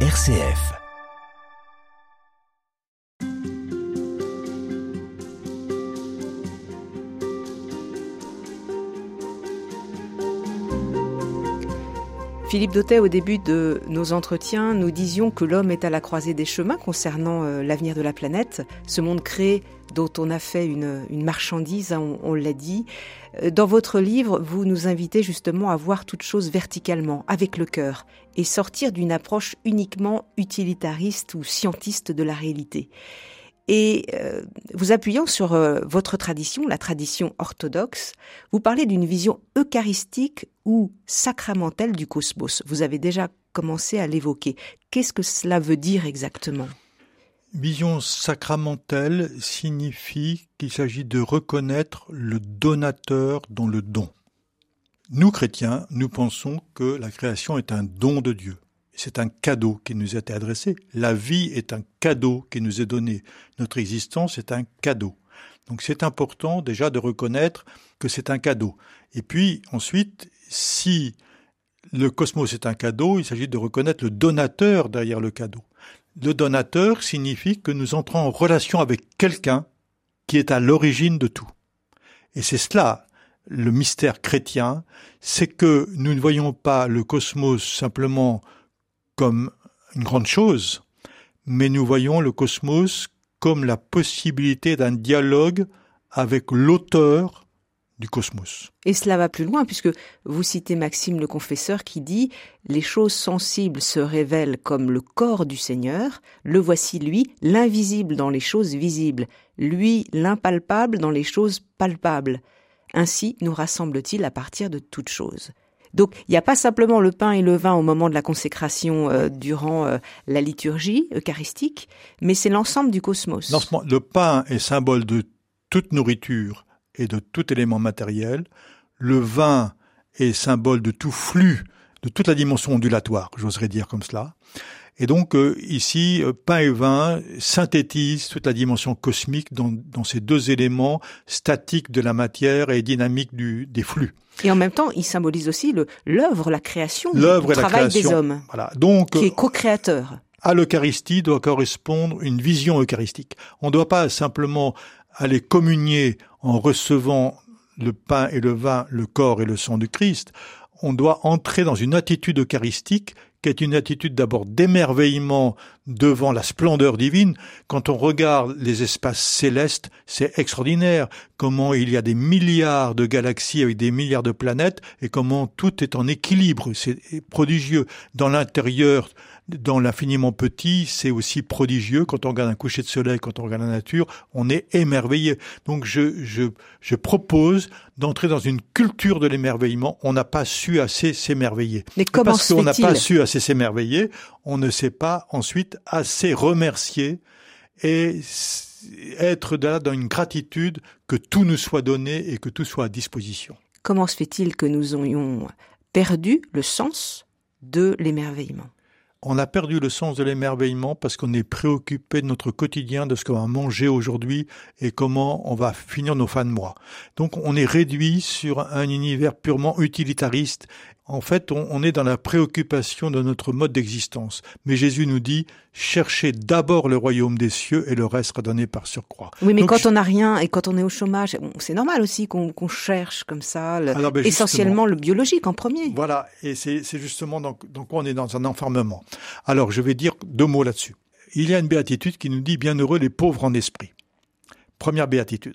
RCF. Philippe Dautet, au début de nos entretiens, nous disions que l'homme est à la croisée des chemins concernant euh, l'avenir de la planète, ce monde créé dont on a fait une, marchandise, hein, on, l'a dit. Euh, dans votre livre, vous nous invitez justement à voir toute chose verticalement, avec le cœur, et sortir d'une approche uniquement utilitariste ou scientiste de la réalité. Et euh, vous appuyant sur euh, votre tradition, la tradition orthodoxe, vous parlez d'une vision eucharistique ou sacramentelle du cosmos. Vous avez déjà commencé à l'évoquer. Qu'est-ce que cela veut dire exactement? Vision sacramentelle signifie qu'il s'agit de reconnaître le donateur dans le don. Nous, chrétiens, nous pensons que la création est un don de Dieu c'est un cadeau qui nous a été adressé. La vie est un cadeau qui nous est donné. Notre existence est un cadeau. Donc c'est important déjà de reconnaître que c'est un cadeau. Et puis ensuite, si le cosmos est un cadeau, il s'agit de reconnaître le donateur derrière le cadeau. Le donateur signifie que nous entrons en relation avec quelqu'un qui est à l'origine de tout. Et c'est cela le mystère chrétien, c'est que nous ne voyons pas le cosmos simplement comme une grande chose, mais nous voyons le cosmos comme la possibilité d'un dialogue avec l'auteur du cosmos. Et cela va plus loin puisque vous citez Maxime le confesseur qui dit Les choses sensibles se révèlent comme le corps du Seigneur, le voici lui, l'invisible dans les choses visibles, lui l'impalpable dans les choses palpables. Ainsi nous rassemble-t-il à partir de toutes choses. Donc il n'y a pas simplement le pain et le vin au moment de la consécration euh, durant euh, la liturgie eucharistique, mais c'est l'ensemble du cosmos. Le pain est symbole de toute nourriture et de tout élément matériel. Le vin est symbole de tout flux, de toute la dimension ondulatoire, j'oserais dire comme cela. Et donc euh, ici, euh, pain et vin synthétisent toute la dimension cosmique dans, dans, ces deux éléments statiques de la matière et dynamiques du, des flux. Et en même temps, il symbolise aussi l'œuvre, la création, le travail des hommes, voilà. donc, qui est co-créateur. À l'Eucharistie doit correspondre une vision eucharistique. On ne doit pas simplement aller communier en recevant le pain et le vin, le corps et le sang du Christ. On doit entrer dans une attitude eucharistique qui est une attitude d'abord d'émerveillement devant la splendeur divine. Quand on regarde les espaces célestes, c'est extraordinaire comment il y a des milliards de galaxies avec des milliards de planètes et comment tout est en équilibre. C'est prodigieux. Dans l'intérieur dans l'infiniment petit, c'est aussi prodigieux. Quand on regarde un coucher de soleil, quand on regarde la nature, on est émerveillé. Donc je, je, je propose d'entrer dans une culture de l'émerveillement. On n'a pas su assez s'émerveiller. Mais comment Parce qu'on n'a pas su assez s'émerveiller, on ne sait pas ensuite assez remercier et être là dans une gratitude que tout nous soit donné et que tout soit à disposition. Comment se fait-il que nous ayons perdu le sens de l'émerveillement? On a perdu le sens de l'émerveillement parce qu'on est préoccupé de notre quotidien, de ce qu'on va manger aujourd'hui et comment on va finir nos fins de mois. Donc on est réduit sur un univers purement utilitariste en fait, on, est dans la préoccupation de notre mode d'existence. Mais Jésus nous dit, cherchez d'abord le royaume des cieux et le reste sera donné par surcroît. Oui, mais quand on n'a rien et quand on est au chômage, c'est normal aussi qu'on cherche comme ça, ben, essentiellement le biologique en premier. Voilà, et c'est justement donc, on est dans un enfermement. Alors, je vais dire deux mots là-dessus. Il y a une béatitude qui nous dit, bienheureux les pauvres en esprit. Première béatitude.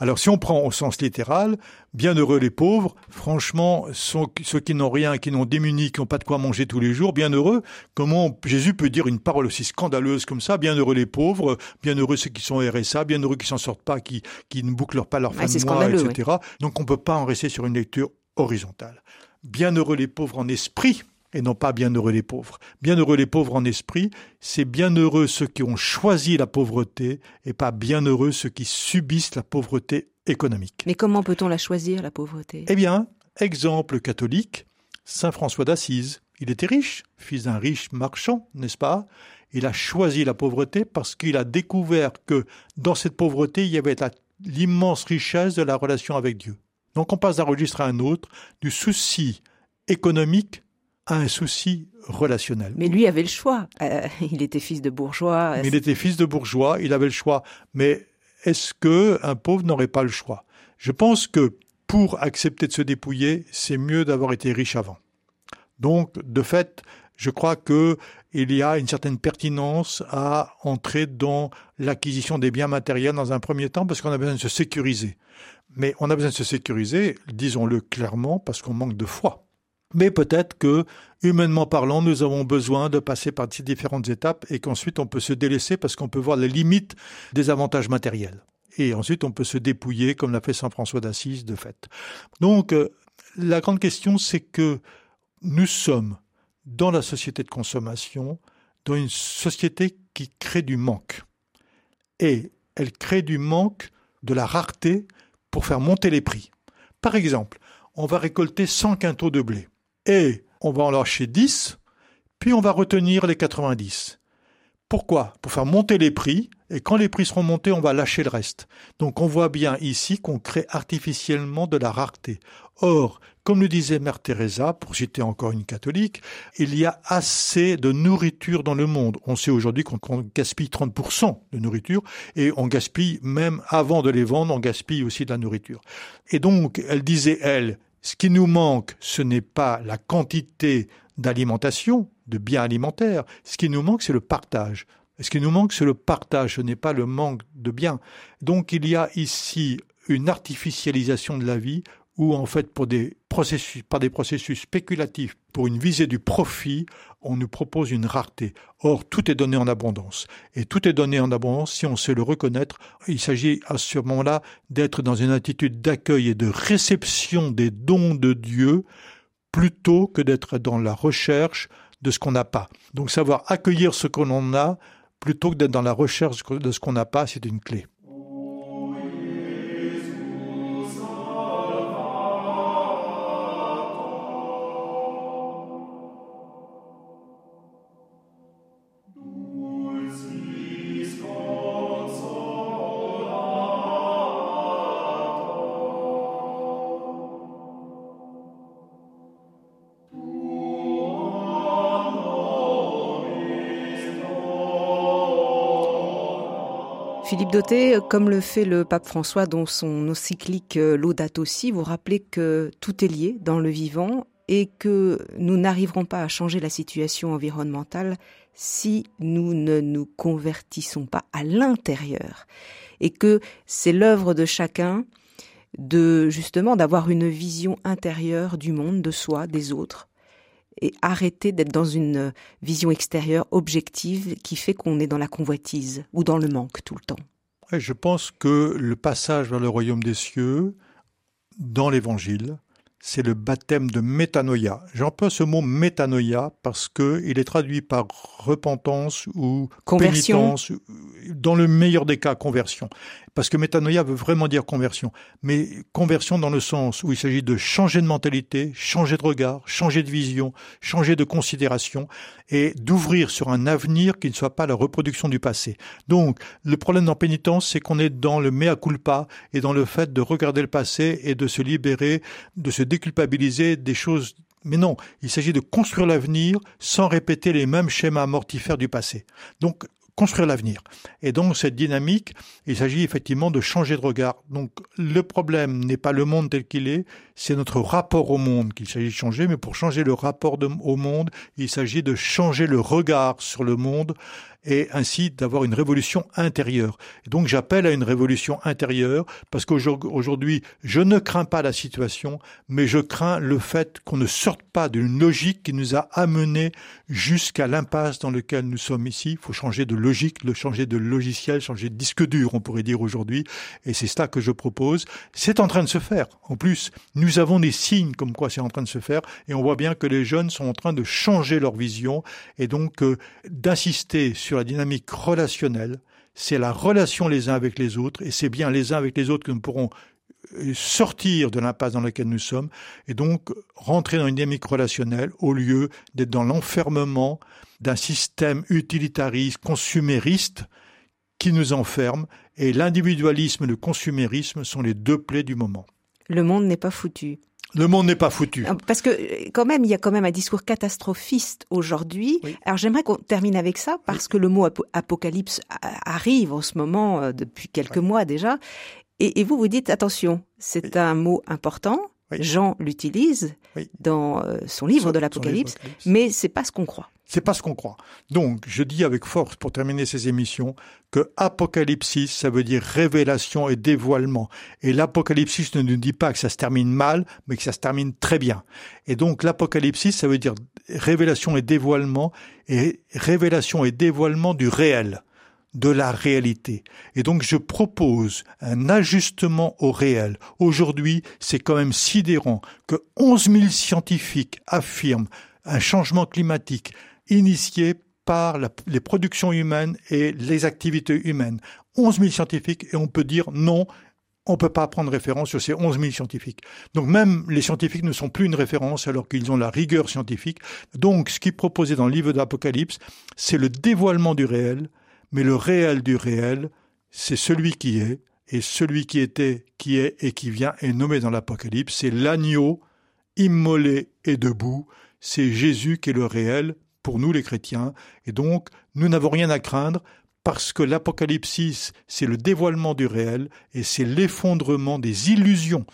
Alors si on prend au sens littéral, bienheureux les pauvres, franchement, ceux qui n'ont rien, qui n'ont démunis, qui n'ont pas de quoi manger tous les jours, bienheureux, comment Jésus peut dire une parole aussi scandaleuse comme ça, bienheureux les pauvres, bienheureux ceux qui sont RSA, bienheureux qui s'en sortent pas, qui, qui ne bouclent pas leur fin de mois, etc. Donc on peut pas en rester sur une lecture horizontale. Bienheureux les pauvres en esprit, et non pas bienheureux les pauvres. Bienheureux les pauvres en esprit, c'est bienheureux ceux qui ont choisi la pauvreté et pas bienheureux ceux qui subissent la pauvreté économique. Mais comment peut-on la choisir, la pauvreté? Eh bien, exemple catholique, Saint François d'Assise. Il était riche, fils d'un riche marchand, n'est-ce pas? Il a choisi la pauvreté parce qu'il a découvert que dans cette pauvreté, il y avait l'immense richesse de la relation avec Dieu. Donc on passe d'un registre à un autre, du souci économique a un souci relationnel. Mais lui avait le choix. Euh, il était fils de bourgeois. il était fils de bourgeois, il avait le choix. Mais est-ce que un pauvre n'aurait pas le choix? Je pense que pour accepter de se dépouiller, c'est mieux d'avoir été riche avant. Donc, de fait, je crois que il y a une certaine pertinence à entrer dans l'acquisition des biens matériels dans un premier temps parce qu'on a besoin de se sécuriser. Mais on a besoin de se sécuriser, disons-le clairement, parce qu'on manque de foi. Mais peut-être que, humainement parlant, nous avons besoin de passer par ces différentes étapes et qu'ensuite on peut se délaisser parce qu'on peut voir les limites des avantages matériels. Et ensuite on peut se dépouiller comme l'a fait Saint François d'Assise de fait. Donc, euh, la grande question c'est que nous sommes dans la société de consommation, dans une société qui crée du manque. Et elle crée du manque de la rareté pour faire monter les prix. Par exemple, on va récolter 100 quintaux de blé et on va en lâcher 10, puis on va retenir les 90. Pourquoi? Pour faire monter les prix, et quand les prix seront montés, on va lâcher le reste. Donc on voit bien ici qu'on crée artificiellement de la rareté. Or, comme le disait Mère Teresa, pour citer encore une catholique, il y a assez de nourriture dans le monde. On sait aujourd'hui qu'on gaspille 30% de nourriture et on gaspille même avant de les vendre, on gaspille aussi de la nourriture. Et donc, elle disait, elle, ce qui nous manque, ce n'est pas la quantité d'alimentation, de biens alimentaires. Ce qui nous manque, c'est le partage. Ce qui nous manque, c'est le partage, ce n'est pas le manque de biens. Donc il y a ici une artificialisation de la vie où en fait pour des processus, par des processus spéculatifs, pour une visée du profit, on nous propose une rareté. Or, tout est donné en abondance. Et tout est donné en abondance si on sait le reconnaître. Il s'agit à ce moment-là d'être dans une attitude d'accueil et de réception des dons de Dieu plutôt que d'être dans la recherche de ce qu'on n'a pas. Donc savoir accueillir ce que l'on a plutôt que d'être dans la recherche de ce qu'on n'a pas, c'est une clé. Philippe Dauté, comme le fait le pape François dans son encyclique euh, Laudato Si, vous rappelez que tout est lié dans le vivant et que nous n'arriverons pas à changer la situation environnementale si nous ne nous convertissons pas à l'intérieur. Et que c'est l'œuvre de chacun de justement d'avoir une vision intérieure du monde, de soi, des autres, et arrêter d'être dans une vision extérieure objective qui fait qu'on est dans la convoitise ou dans le manque tout le temps. je pense que le passage vers le royaume des cieux, dans l'évangile, c'est le baptême de métanoïa. J'emploie ce mot métanoïa parce que il est traduit par repentance ou conversion. pénitence, dans le meilleur des cas conversion. Parce que métanoïa veut vraiment dire conversion, mais conversion dans le sens où il s'agit de changer de mentalité, changer de regard, changer de vision, changer de considération et d'ouvrir sur un avenir qui ne soit pas la reproduction du passé. Donc, le problème dans pénitence, c'est qu'on est dans le mea culpa et dans le fait de regarder le passé et de se libérer, de se déculpabiliser des choses mais non, il s'agit de construire l'avenir sans répéter les mêmes schémas mortifères du passé. Donc, construire l'avenir. Et donc cette dynamique, il s'agit effectivement de changer de regard. Donc le problème n'est pas le monde tel qu'il est, c'est notre rapport au monde qu'il s'agit de changer, mais pour changer le rapport au monde, il s'agit de changer le regard sur le monde et ainsi d'avoir une révolution intérieure. donc j'appelle à une révolution intérieure parce qu'aujourd'hui, je ne crains pas la situation, mais je crains le fait qu'on ne sorte pas d'une logique qui nous a amenés jusqu'à l'impasse dans laquelle nous sommes ici. Il faut changer de logique, le changer de logiciel, changer de disque dur, on pourrait dire aujourd'hui. Et c'est cela que je propose. C'est en train de se faire. En plus, nous avons des signes comme quoi c'est en train de se faire et on voit bien que les jeunes sont en train de changer leur vision et donc euh, d'insister la dynamique relationnelle, c'est la relation les uns avec les autres, et c'est bien les uns avec les autres que nous pourrons euh, sortir de l'impasse dans laquelle nous sommes, et donc rentrer dans une dynamique relationnelle au lieu d'être dans l'enfermement d'un système utilitariste, consumériste, qui nous enferme, et l'individualisme et le consumérisme sont les deux plaies du moment. Le monde n'est pas foutu. Le monde n'est pas foutu. Euh, parce que quand même, il y a quand même un discours catastrophiste aujourd'hui. Alors j'aimerais qu'on termine avec ça parce que le mot apocalypse arrive en ce moment euh, depuis quelques mois déjà. Et, vous vous dites attention, c'est un mot important. Jean l'utilise dans euh, son livre de l'Apocalypse, mais c'est pas ce qu'on croit. C'est pas ce qu'on croit. Donc, je dis avec force pour terminer ces émissions que apocalypsis, ça veut dire révélation et dévoilement. Et l'apocalypsis ne nous dit pas que ça se termine mal, mais que ça se termine très bien. Et donc, l'apocalypsis, ça veut dire révélation et dévoilement, et révélation et dévoilement du réel de la réalité. Et donc je propose un ajustement au réel. Aujourd'hui, c'est quand même sidérant que 11 000 scientifiques affirment un changement climatique initié par les productions humaines et les activités humaines. 11 000 scientifiques et on peut dire non, on ne peut pas prendre référence sur ces 11 000 scientifiques. Donc même les scientifiques ne sont plus une référence alors qu'ils ont la rigueur scientifique. Donc ce qui est proposé dans le livre d'Apocalypse, c'est le dévoilement du réel, mais le réel du réel, c'est celui qui est, et celui qui était, qui est et qui vient est nommé dans l'Apocalypse, c'est l'agneau immolé et debout, c'est Jésus qui est le réel pour nous les chrétiens, et donc nous n'avons rien à craindre parce que l'Apocalypse, c'est le dévoilement du réel et c'est l'effondrement des illusions.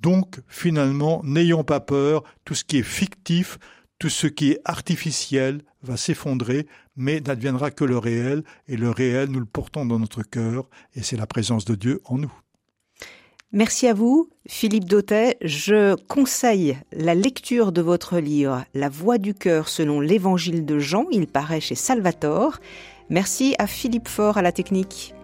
Donc finalement, n'ayons pas peur, tout ce qui est fictif, tout ce qui est artificiel va s'effondrer, mais n'adviendra que le réel, et le réel, nous le portons dans notre cœur, et c'est la présence de Dieu en nous. Merci à vous, Philippe Dautet. Je conseille la lecture de votre livre La voix du cœur selon l'évangile de Jean. Il paraît chez Salvatore. Merci à Philippe Faure à la technique.